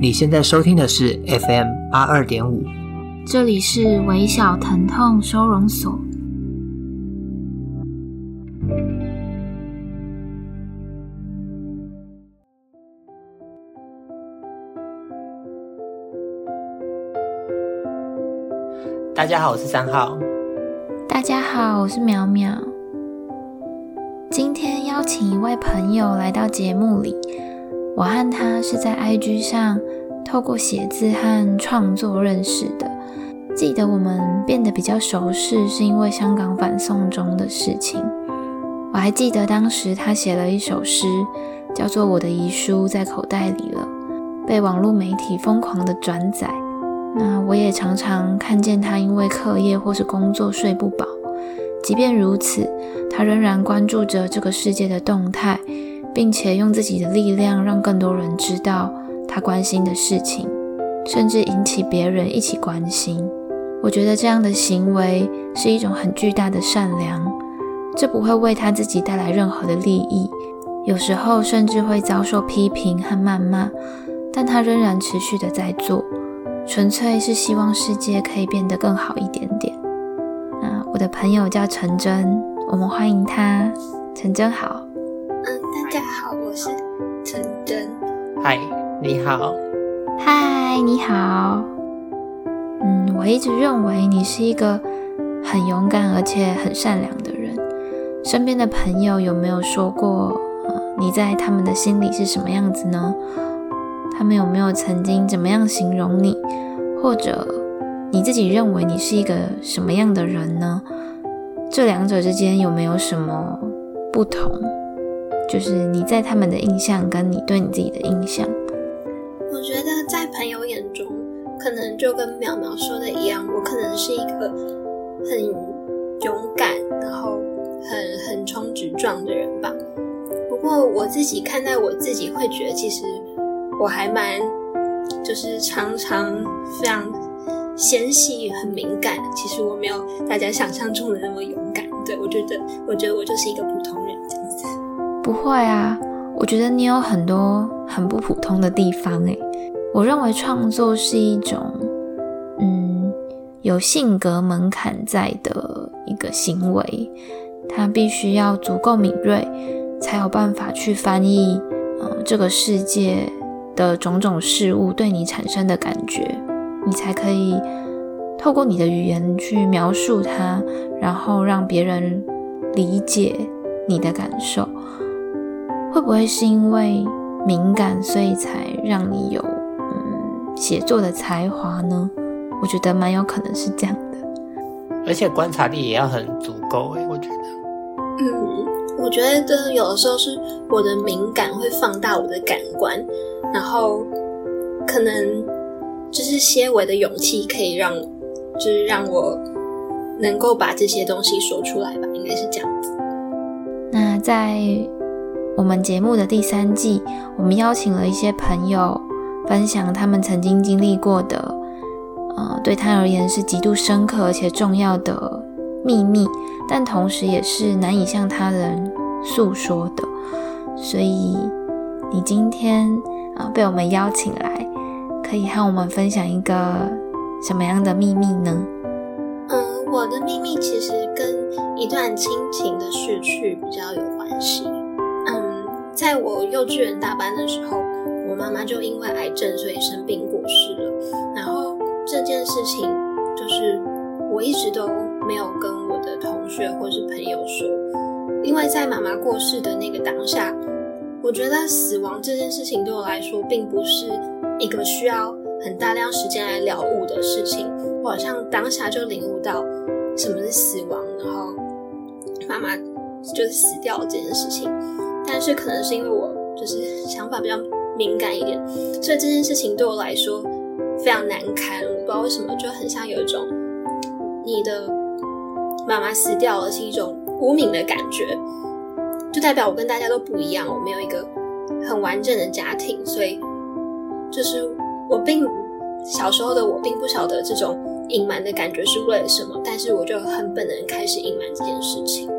你现在收听的是 FM 八二点五，这里是微小疼痛收容所。大家好，我是三号。大家好，我是淼淼。今天邀请一位朋友来到节目里。我和他是在 IG 上透过写字和创作认识的。记得我们变得比较熟识，是因为香港反送中的事情。我还记得当时他写了一首诗，叫做《我的遗书在口袋里了》，被网络媒体疯狂的转载。那我也常常看见他因为课业或是工作睡不饱，即便如此，他仍然关注着这个世界的动态。并且用自己的力量让更多人知道他关心的事情，甚至引起别人一起关心。我觉得这样的行为是一种很巨大的善良，这不会为他自己带来任何的利益，有时候甚至会遭受批评和谩骂，但他仍然持续的在做，纯粹是希望世界可以变得更好一点点。那我的朋友叫陈真，我们欢迎他。陈真好。大家好，我是陈真。嗨，你好。嗨，你好。嗯，我一直认为你是一个很勇敢而且很善良的人。身边的朋友有没有说过，呃，你在他们的心里是什么样子呢？他们有没有曾经怎么样形容你？或者你自己认为你是一个什么样的人呢？这两者之间有没有什么不同？就是你在他们的印象，跟你对你自己的印象。我觉得在朋友眼中，可能就跟苗苗说的一样，我可能是一个很勇敢，然后很横冲直撞的人吧。不过我自己看待我自己，会觉得其实我还蛮，就是常常非常纤细、很敏感。其实我没有大家想象中的那么勇敢。对，我觉得，我觉得我就是一个普通人。不会啊，我觉得你有很多很不普通的地方诶。我认为创作是一种，嗯，有性格门槛在的一个行为，它必须要足够敏锐，才有办法去翻译，嗯，这个世界的种种事物对你产生的感觉，你才可以透过你的语言去描述它，然后让别人理解你的感受。会不会是因为敏感，所以才让你有嗯写作的才华呢？我觉得蛮有可能是这样的，而且观察力也要很足够诶，我觉得。嗯，我觉得有的时候是我的敏感会放大我的感官，然后可能就是些微的勇气可以让，就是让我能够把这些东西说出来吧，应该是这样子。那在。我们节目的第三季，我们邀请了一些朋友分享他们曾经经历过的，呃，对他而言是极度深刻而且重要的秘密，但同时也是难以向他人诉说的。所以，你今天啊，呃，被我们邀请来，可以和我们分享一个什么样的秘密呢？嗯，我的秘密其实跟一段亲情的逝去比较有关系。在我幼稚园大班的时候，我妈妈就因为癌症，所以生病过世了。然后这件事情，就是我一直都没有跟我的同学或是朋友说，因为在妈妈过世的那个当下，我觉得死亡这件事情对我来说，并不是一个需要很大量时间来了悟的事情。我好像当下就领悟到什么是死亡，然后妈妈就是死掉这件事情。但是可能是因为我就是想法比较敏感一点，所以这件事情对我来说非常难堪。我不知道为什么，就很像有一种你的妈妈死掉了是一种无名的感觉，就代表我跟大家都不一样，我没有一个很完整的家庭，所以就是我并小时候的我并不晓得这种隐瞒的感觉是为了什么，但是我就很本能开始隐瞒这件事情。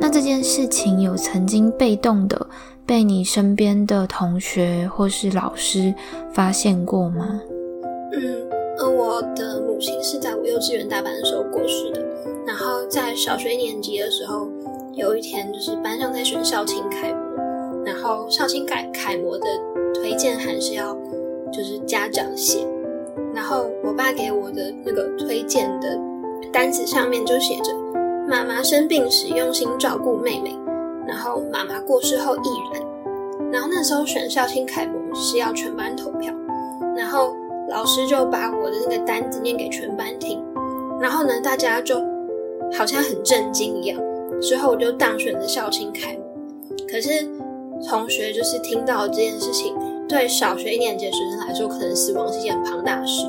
那这件事情有曾经被动的被你身边的同学或是老师发现过吗？嗯，呃，我的母亲是在我幼稚园大班的时候过世的。然后在小学一年级的时候，有一天就是班上在选校庆楷模，然后校庆楷楷模的推荐函是要就是家长写，然后我爸给我的那个推荐的单子上面就写着妈妈生病时用心照顾妹妹，然后妈妈过世后毅然。然后那时候选校庆楷模是要全班投票，然后老师就把我的那个单子念给全班听，然后呢大家就。好像很震惊一样，之后我就当选了校庆楷模。可是同学就是听到这件事情，对小学一年级的学生来说，可能死亡是一件很庞大的事。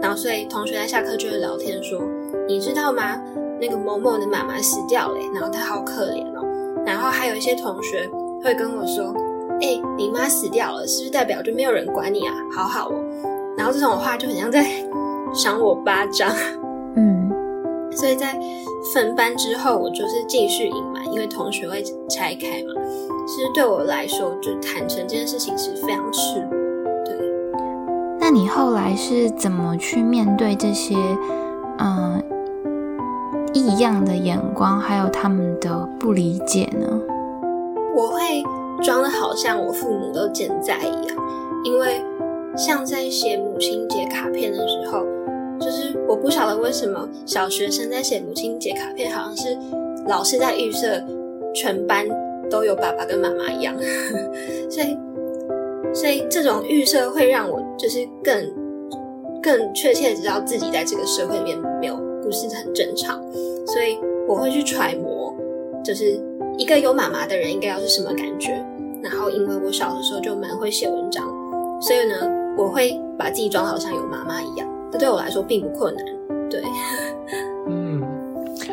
然后所以同学在下课就会聊天说：“你知道吗？那个某某的妈妈死掉了，然后她好可怜哦。”然后还有一些同学会跟我说：“哎，你妈死掉了，是不是代表就没有人管你啊？好好哦。”然后这种话就很像在赏我巴掌。嗯所以在分班之后，我就是继续隐瞒，因为同学会拆开嘛。其实对我来说，就坦诚这件事情是非常赤裸。对，那你后来是怎么去面对这些嗯异样的眼光，还有他们的不理解呢？我会装的好像我父母都健在一样，因为像在写母亲节卡片的时候。就是我不晓得为什么小学生在写母亲节卡片，好像是老师在预设全班都有爸爸跟妈妈一样，所以所以这种预设会让我就是更更确切知道自己在这个社会里面不是很正常，所以我会去揣摩，就是一个有妈妈的人应该要是什么感觉。然后因为我小的时候就蛮会写文章，所以呢，我会把自己装好像有妈妈一样。这对我来说并不困难，对。嗯，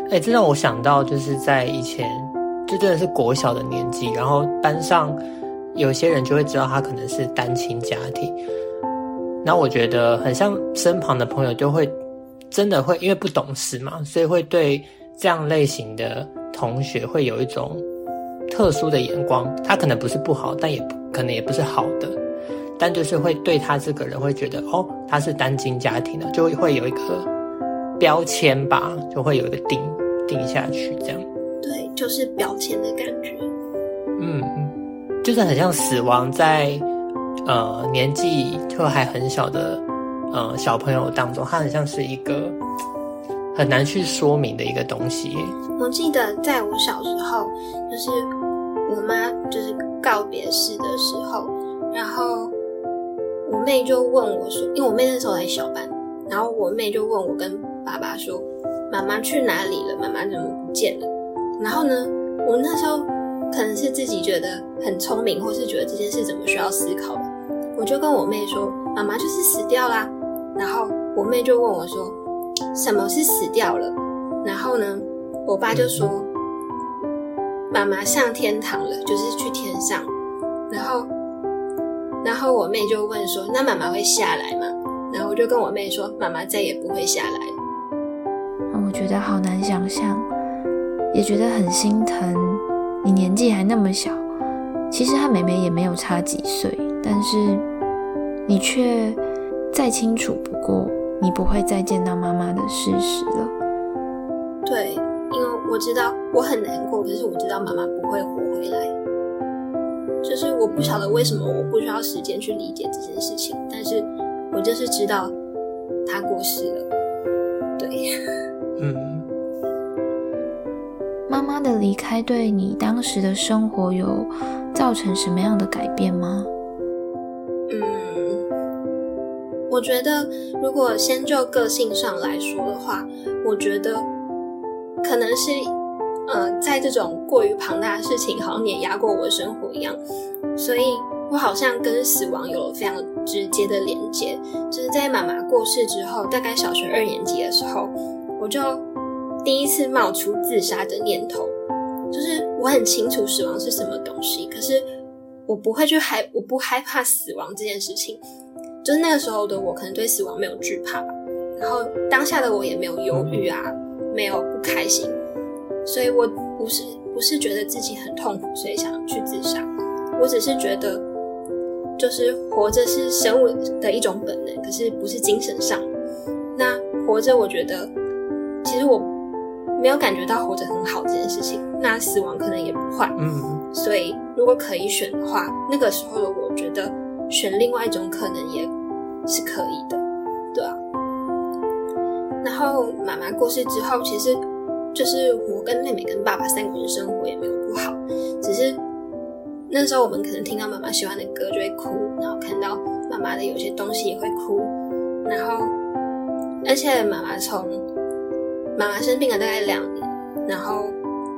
哎、这让我想到，就是在以前，就真的是国小的年纪，然后班上有些人就会知道他可能是单亲家庭，那我觉得很像身旁的朋友就会真的会因为不懂事嘛，所以会对这样类型的同学会有一种特殊的眼光，他可能不是不好，但也不可能也不是好的。但就是会对他这个人会觉得哦，他是单亲家庭的，就会有一个标签吧，就会有一个定定下去这样。对，就是标签的感觉。嗯，就是很像死亡在呃年纪就还很小的呃小朋友当中，他很像是一个很难去说明的一个东西。我记得在我小时候，就是我妈就是告别式的时候，然后。我妹就问我说：“因为我妹那时候在小班，然后我妹就问我跟爸爸说，妈妈去哪里了？妈妈怎么不见了？然后呢，我那时候可能是自己觉得很聪明，或是觉得这件事怎么需要思考的，我就跟我妹说，妈妈就是死掉啦。然后我妹就问我说，什么是死掉了？然后呢，我爸就说，妈妈上天堂了，就是去天上。然后。然后我妹就问说：“那妈妈会下来吗？”然后我就跟我妹说：“妈妈再也不会下来了。”我觉得好难想象，也觉得很心疼。你年纪还那么小，其实和妹妹也没有差几岁，但是你却再清楚不过，你不会再见到妈妈的事实了。对，因为我知道我很难过，可是我知道妈妈不会活回来。就是我不晓得为什么我不需要时间去理解这件事情，但是我就是知道她过世了。对，嗯。妈妈的离开对你当时的生活有造成什么样的改变吗？我觉得如果先就个性上来说的话，我觉得可能是。呃，在这种过于庞大的事情，好像碾压过我的生活一样，所以我好像跟死亡有了非常直接的连接。就是在妈妈过世之后，大概小学二年级的时候，我就第一次冒出自杀的念头。就是我很清楚死亡是什么东西，可是我不会去害，我不害怕死亡这件事情。就是那个时候的我，可能对死亡没有惧怕吧，然后当下的我也没有忧郁啊，没有不开心。所以我不是不是觉得自己很痛苦，所以想去自杀，我只是觉得，就是活着是生物的一种本能，可是不是精神上。那活着，我觉得其实我没有感觉到活着很好这件事情。那死亡可能也不坏。嗯。所以如果可以选的话，那个时候的我觉得选另外一种可能也是可以的，对啊。然后妈妈过世之后，其实就是我跟妹妹跟爸爸三个人生活也没有不好，只是。那时候我们可能听到妈妈喜欢的歌就会哭，然后看到妈妈的有些东西也会哭，然后而且妈妈从妈妈生病了大概两年，然后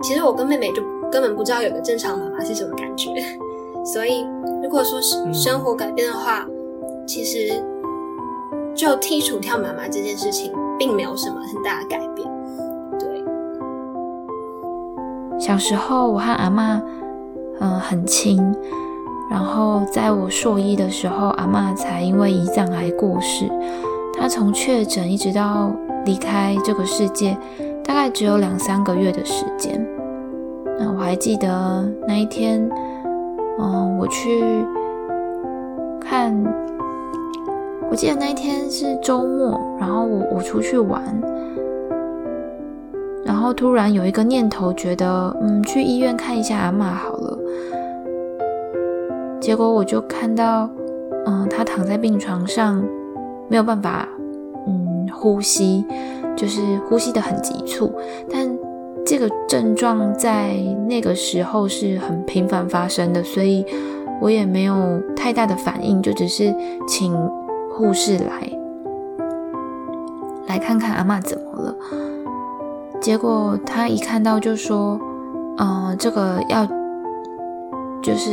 其实我跟妹妹就根本不知道有个正常妈妈是什么感觉，所以如果说是生活改变的话，嗯、其实就剔除掉妈妈这件事情，并没有什么很大的改变。对，小时候我和阿嬷。嗯，很亲。然后在我硕一的时候，阿嬷才因为胰脏癌过世。她从确诊一直到离开这个世界，大概只有两三个月的时间。那我还记得那一天，嗯，我去看，我记得那一天是周末，然后我我出去玩。然后突然有一个念头，觉得嗯，去医院看一下阿嬷好了。结果我就看到，嗯，他躺在病床上，没有办法，嗯，呼吸，就是呼吸的很急促。但这个症状在那个时候是很频繁发生的，所以我也没有太大的反应，就只是请护士来，来看看阿嬷怎么了。结果他一看到就说：“嗯、呃，这个要就是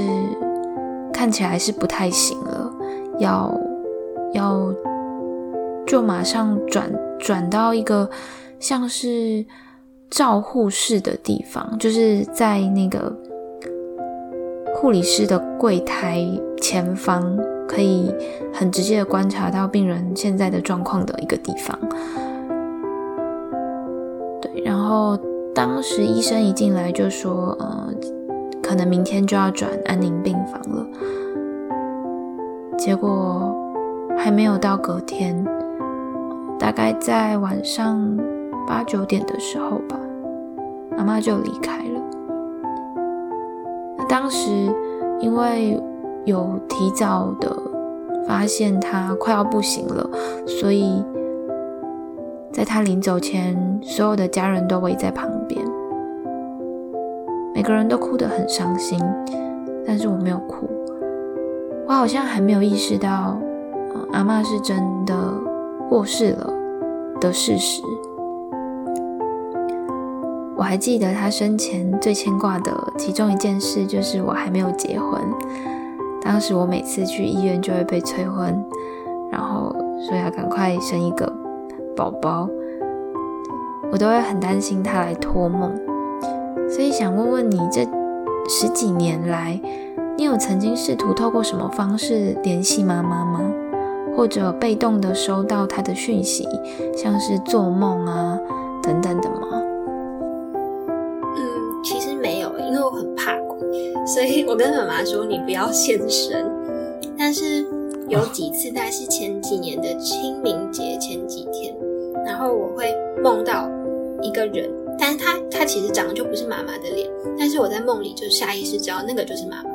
看起来是不太行了，要要就马上转转到一个像是照护室的地方，就是在那个护理师的柜台前方，可以很直接的观察到病人现在的状况的一个地方。”对然后当时医生一进来就说，呃，可能明天就要转安宁病房了。结果还没有到隔天，大概在晚上八九点的时候吧，阿嬷就离开了。那当时因为有提早的发现她快要不行了，所以。在他临走前，所有的家人都围在旁边，每个人都哭得很伤心，但是我没有哭，我好像还没有意识到，阿嬷是真的过世了的事实。我还记得他生前最牵挂的其中一件事，就是我还没有结婚。当时我每次去医院就会被催婚，然后说要赶快生一个。宝宝，我都会很担心他来托梦，所以想问问你，这十几年来，你有曾经试图透过什么方式联系妈妈吗？或者被动的收到她的讯息，像是做梦啊我跟妈妈说，你不要现身。但是有几次，大概是前几年的清明节前几天。然后我会梦到一个人，但是他他其实长得就不是妈妈的脸，但是我在梦里就下意识知道那个就是妈妈。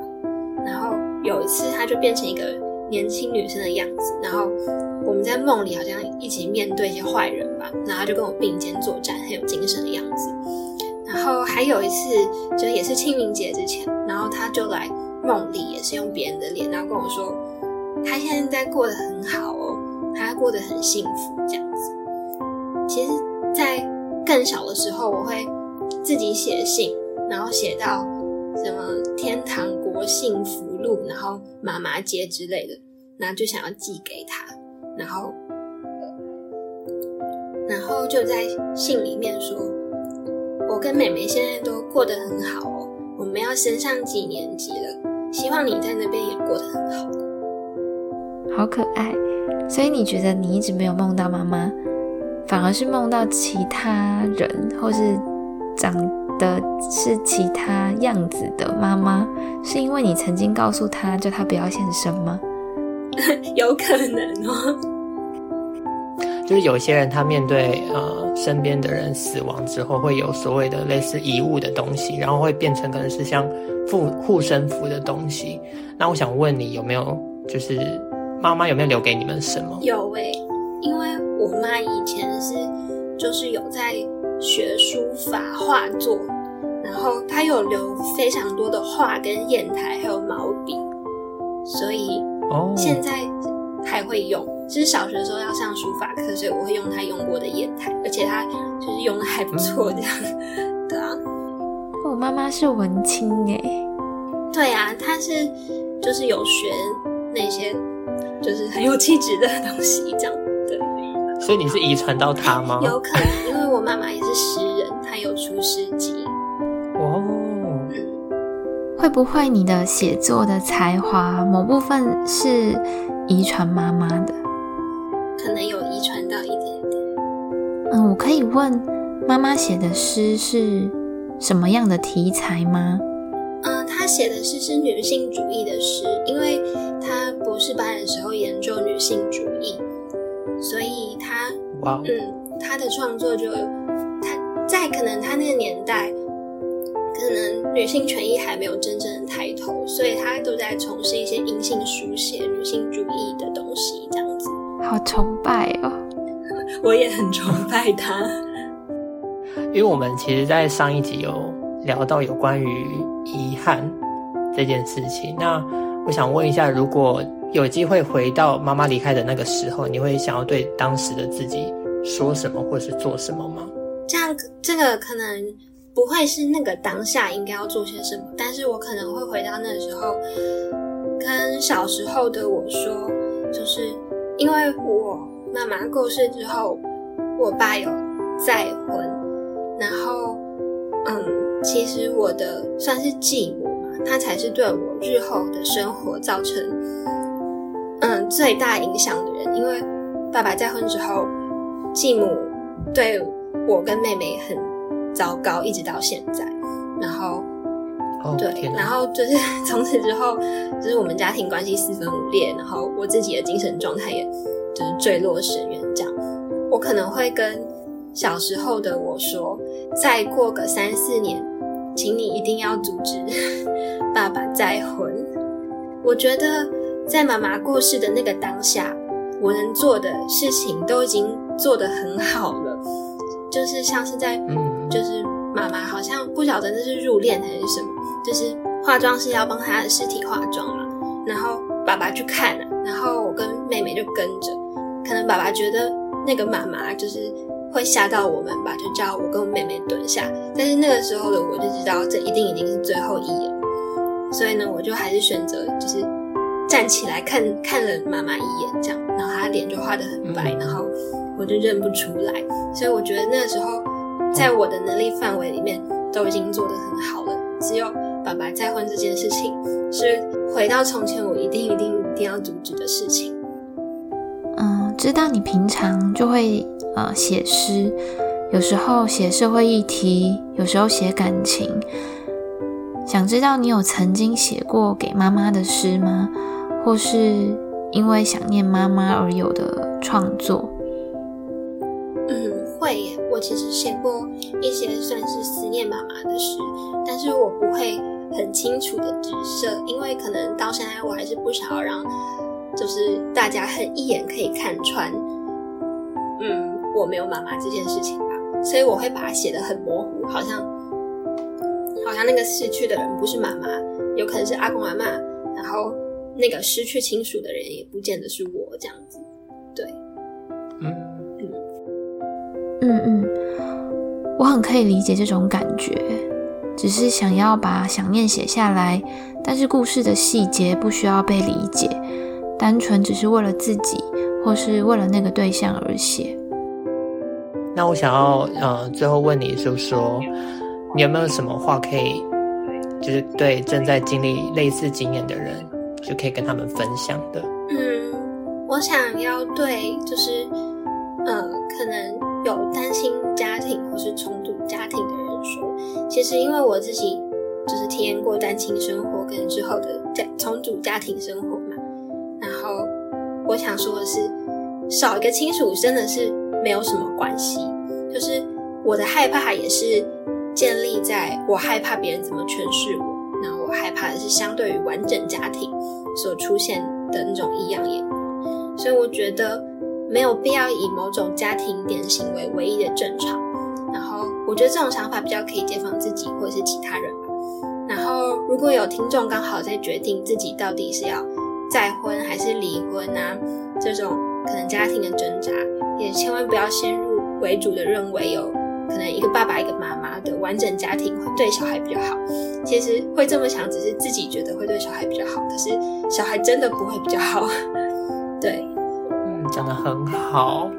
然后有一次，他就变成一个年轻女生的样子，然后我们在梦里好像一起面对一些坏人吧，然后就跟我并肩作战，很有精神的样子。还有一次，就也是清明节之前，然后他就来梦里，也是用别人的脸，然后跟我说，他现在在过得很好哦，他过得很幸福。这样子。其实，在更小的时候，我会自己写信，然后写到什么天堂国幸福路，然后妈妈街之类的，然后就想要寄给他，然后，然后就在信里面说，我跟妹妹现在都过得很好哦，我们要升上几年级了，希望你在那边也过得很好，好可爱。所以你觉得你一直没有梦到妈妈？反而是梦到其他人，或是长得是其他样子的妈妈，是因为你曾经告诉她叫她不要现身吗？有可能哦。就是有些人他面对呃身边的人死亡之后，会有所谓的类似遗物的东西，然后会变成可能是像护护身符的东西。那我想问你有没有，就是妈妈有没有留给你们什么？有诶、欸，因为我妈以前是就是有在学书法画作，然后她有留非常多的画跟砚台还有毛笔，所以哦现在还会用。哦其实小学的时候要上书法课，所以我会用他用过的砚台，而且他就是用的还不错，这样。嗯、对啊，我妈妈是文青欸。对啊，她是就是有学那些就是很有气质的东西，这样。对。所以你是遗传到她吗？有可能，因为我妈妈也是诗人，她有出诗集。哦。嗯。会不会你的写作的才华某部分是遗传妈妈的？可能有遗传到一点点。嗯，我可以问妈妈写的诗是什么样的题材吗？嗯，她写的诗是女性主义的诗，因为她博士班的时候研究女性主义，所以她哇，嗯，她的创作就她在可能她那个年代，可能女性权益还没有真正的抬头，所以她都在从事一些阴性书写、女性主义的东西，这样子。好崇拜哦！我也很崇拜他，因为我们其实，在上一集有聊到有关于遗憾这件事情。那我想问一下，如果有机会回到妈妈离开的那个时候，你会想要对当时的自己说什么，或是做什么吗？这样，这个可能不会是那个当下应该要做些什么，但是我可能会回到那个时候，跟小时候的我说，就是。因为我妈妈过世之后，我爸有再婚，然后，嗯，其实我的算是继母嘛，她才是对我日后的生活造成，嗯，最大影响的人。因为爸爸再婚之后，继母对我跟妹妹很糟糕，一直到现在，然后。Oh, 对，然后就是 从此之后，就是我们家庭关系四分五裂，然后我自己的精神状态也就是坠落深渊。这样，我可能会跟小时候的我说，再过个三四年，请你一定要阻止 爸爸再婚。我觉得在妈妈过世的那个当下，我能做的事情都已经做得很好了，就是像是在，嗯，就是妈妈好像不晓得那是入殓还是什么。就是化妆师要帮他的尸体化妆嘛，然后爸爸去看了，然后我跟妹妹就跟着。可能爸爸觉得那个妈妈就是会吓到我们吧，就叫我跟我妹妹蹲下。但是那个时候的我就知道，这一定已经是最后一眼，所以呢，我就还是选择就是站起来看看了妈妈一眼，这样，然后她脸就画得很白，然后我就认不出来。所以我觉得那个时候在我的能力范围里面都已经做得很好了，只有。爸爸再婚这件事情是回到从前，我一定一定一定要阻止的事情。嗯，知道你平常就会呃写诗，有时候写社会议题，有时候写感情。想知道你有曾经写过给妈妈的诗吗？或是因为想念妈妈而有的创作？嗯，会耶。我其实写过一些算是思念妈妈的诗，但是我不会。很清楚的直射，因为可能到现在我还是不想要让，就是大家很一眼可以看穿，嗯，我没有妈妈这件事情吧，所以我会把它写的很模糊，好像，好像那个逝去的人不是妈妈，有可能是阿公阿妈，然后那个失去亲属的人也不见得是我这样子，对，嗯嗯。嗯嗯，我很可以理解这种感觉。只是想要把想念写下来，但是故事的细节不需要被理解，单纯只是为了自己或是为了那个对象而写。那我想要呃，最后问你，就是说，你有没有什么话可以，就是对正在经历类似经验的人，就可以跟他们分享的？嗯，我想要对，就是呃，可能有其实因为我自己就是体验过单亲生活跟之后的家重组家庭生活嘛。然后我想说的是，少一个亲属真的是没有什么关系，就是我的害怕也是建立在我害怕别人怎么诠释我，那我害怕的是相对于完整家庭所出现的那种异样眼光，所以我觉得没有必要以某种家庭典型为唯一的正常。我觉得这种想法比较可以解放自己或者是其他人吧。然后如果有听众刚好在决定自己到底是要再婚还是离婚啊，这种可能家庭的挣扎，也千万不要先入为主的认为有可能一个爸爸一个妈妈的完整家庭会对小孩比较好。其实会这么想，只是自己觉得会对小孩比较好，可是小孩真的不会比较好。对，嗯，讲的很好，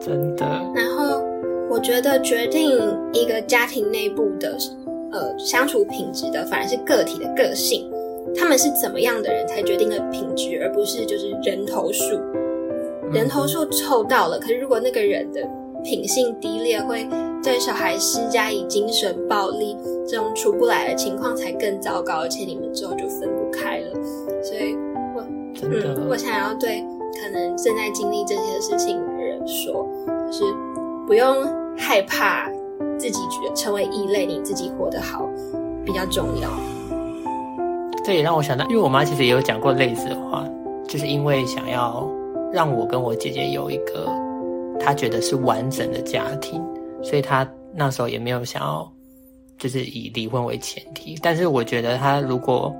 真的。然后。我觉得决定一个家庭内部的呃相处品质的，反而是个体的个性。他们是怎么样的人才决定了品质，而不是就是人头数。人头数凑到了，可是如果那个人的品性低劣，会对小孩施加以精神暴力，这种处不来的情况才更糟糕，而且你们之后就分不开了。所以我，我嗯，我想要对可能正在经历这些事情的人说，就是不用。害怕自己觉得成为异类，你自己活得好比较重要。这也让我想到，因为我妈其实也有讲过类似的话，就是因为想要让我跟我姐姐有一个她觉得是完整的家庭，所以她那时候也没有想要就是以离婚为前提。但是我觉得她如果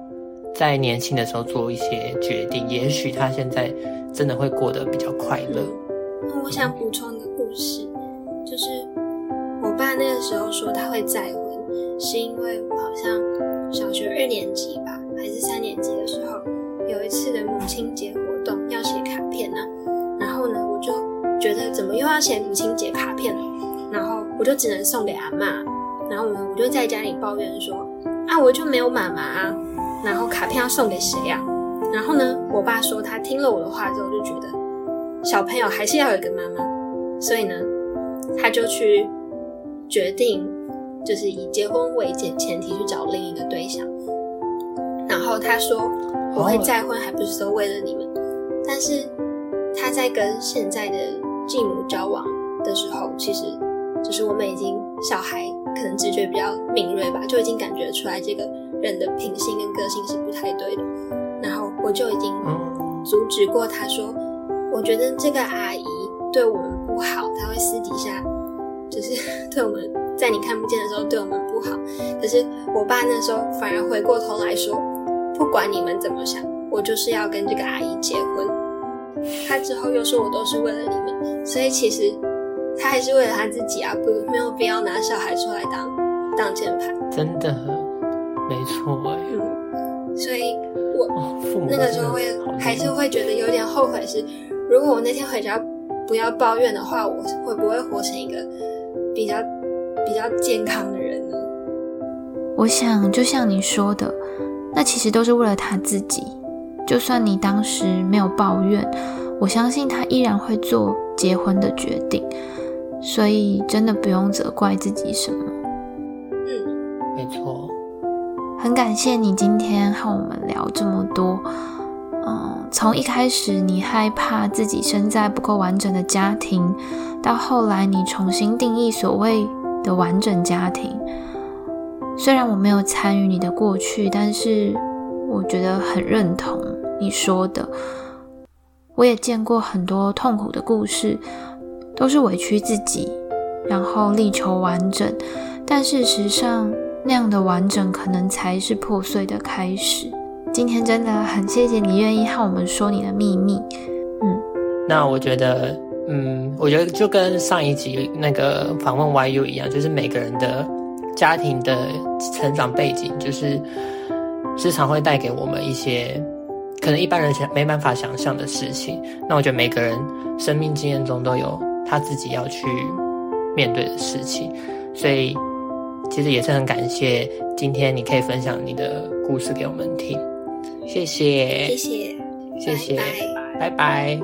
在年轻的时候做一些决定，也许她现在真的会过得比较快乐。我想补充一个故事。我爸那个时候说他会再婚，是因为我好像小学二年级吧，还是三年级的时候，有一次的母亲节活动要写卡片呢、然后呢，我就觉得怎么又要写母亲节卡片了？然后我就只能送给阿妈。然后呢，我就在家里抱怨说啊，我就没有妈妈啊。然后卡片要送给谁呀、啊？然后呢，我爸说他听了我的话之后就觉得小朋友还是要有一个妈妈，所以呢。他就去决定，就是以结婚为前前提去找另一个对象。然后他说：“我会再婚，还不是说为了你们。”但是他在跟现在的继母交往的时候，其实就是我们已经小孩可能直觉比较敏锐吧，就已经感觉出来这个人的品性跟个性是不太对的。然后我就已经阻止过他说：“我觉得这个阿姨对我们。”不好，她会私底下就是 对我们在你看不见的时候对我们不好。可是我爸那时候反而回过头来说，不管你们怎么想，我就是要跟这个阿姨结婚。他之后又说我都是为了你们，所以其实他还是为了他自己啊，不没有必要拿小孩出来当当键盘。真的，没错哎。嗯，所以我、哦、那个时候会还是会觉得有点后悔是，是如果我那天回家。不要抱怨的话，我会不会活成一个比较比较健康的人呢？我想，就像你说的，那其实都是为了他自己。就算你当时没有抱怨，我相信他依然会做结婚的决定。所以，真的不用责怪自己什么。嗯，没错。很感谢你今天和我们聊这么多。嗯，从一开始你害怕自己生在不够完整的家庭，到后来你重新定义所谓的完整家庭。虽然我没有参与你的过去，但是我觉得很认同你说的。我也见过很多痛苦的故事，都是委屈自己，然后力求完整，但事实上那样的完整可能才是破碎的开始。今天真的很谢谢你愿意和我们说你的秘密，嗯，那我觉得，嗯，我觉得就跟上一集那个访问 YU 一样，就是每个人的家庭的成长背景，就是时常会带给我们一些可能一般人想没办法想象的事情。那我觉得每个人生命经验中都有他自己要去面对的事情，所以其实也是很感谢今天你可以分享你的故事给我们听。谢谢，谢谢，谢谢，拜拜。拜拜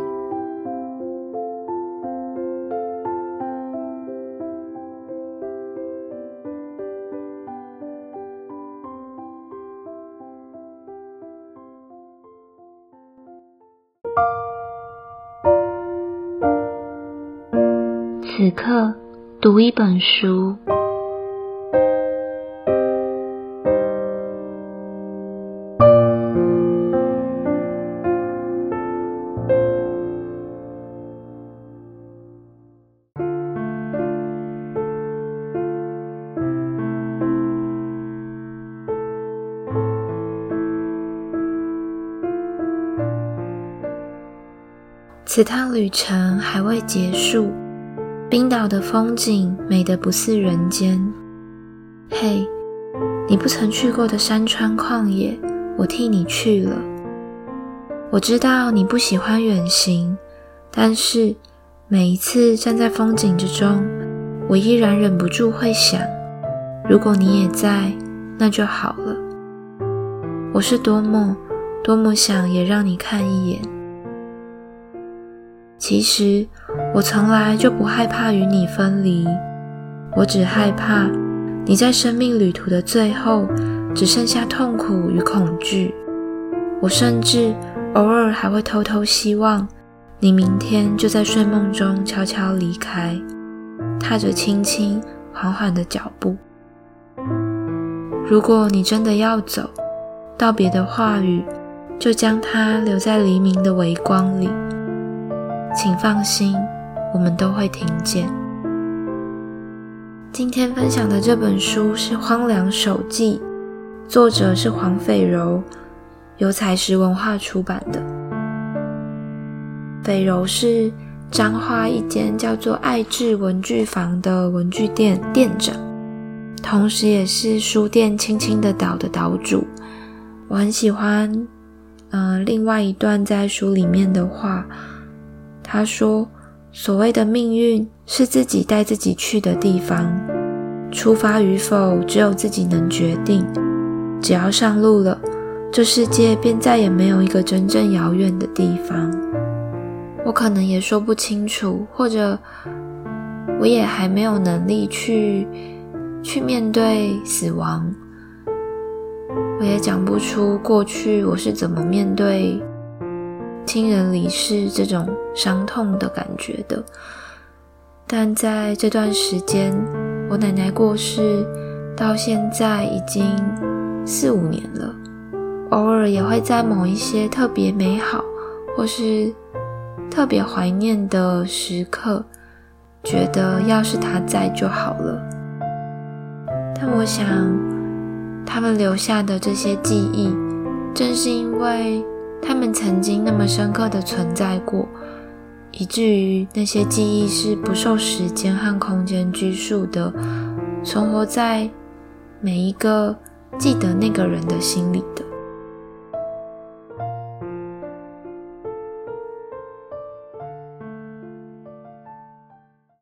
此刻，读一本书。此趟旅程还未结束，冰岛的风景美得不似人间。嘿，你不曾去过的山川旷野，我替你去了。我知道你不喜欢远行，但是每一次站在风景之中，我依然忍不住会想：如果你也在，那就好了。我是多么多么想也让你看一眼。其实我从来就不害怕与你分离，我只害怕你在生命旅途的最后只剩下痛苦与恐惧。我甚至偶尔还会偷偷希望你明天就在睡梦中悄悄离开，踏着轻轻缓缓的脚步。如果你真的要走，道别的话语就将它留在黎明的微光里。请放心，我们都会听见。今天分享的这本书是《荒凉手记》，作者是黄斐柔，由采石文化出版的。斐柔是彰化一间叫做爱智文具房的文具店店长，同时也是书店轻轻的岛的岛主。我很喜欢，嗯、另外一段在书里面的话。他说：“所谓的命运是自己带自己去的地方，出发与否只有自己能决定。只要上路了，这世界便再也没有一个真正遥远的地方。我可能也说不清楚，或者我也还没有能力去去面对死亡。我也讲不出过去我是怎么面对。”亲人离世这种伤痛的感觉的，但在这段时间，我奶奶过世到现在已经四五年了，偶尔也会在某一些特别美好或是特别怀念的时刻，觉得要是她在就好了。但我想，他们留下的这些记忆，正是因为。他们曾经那么深刻的存在过，以至于那些记忆是不受时间和空间拘束的，存活在每一个记得那个人的心里的。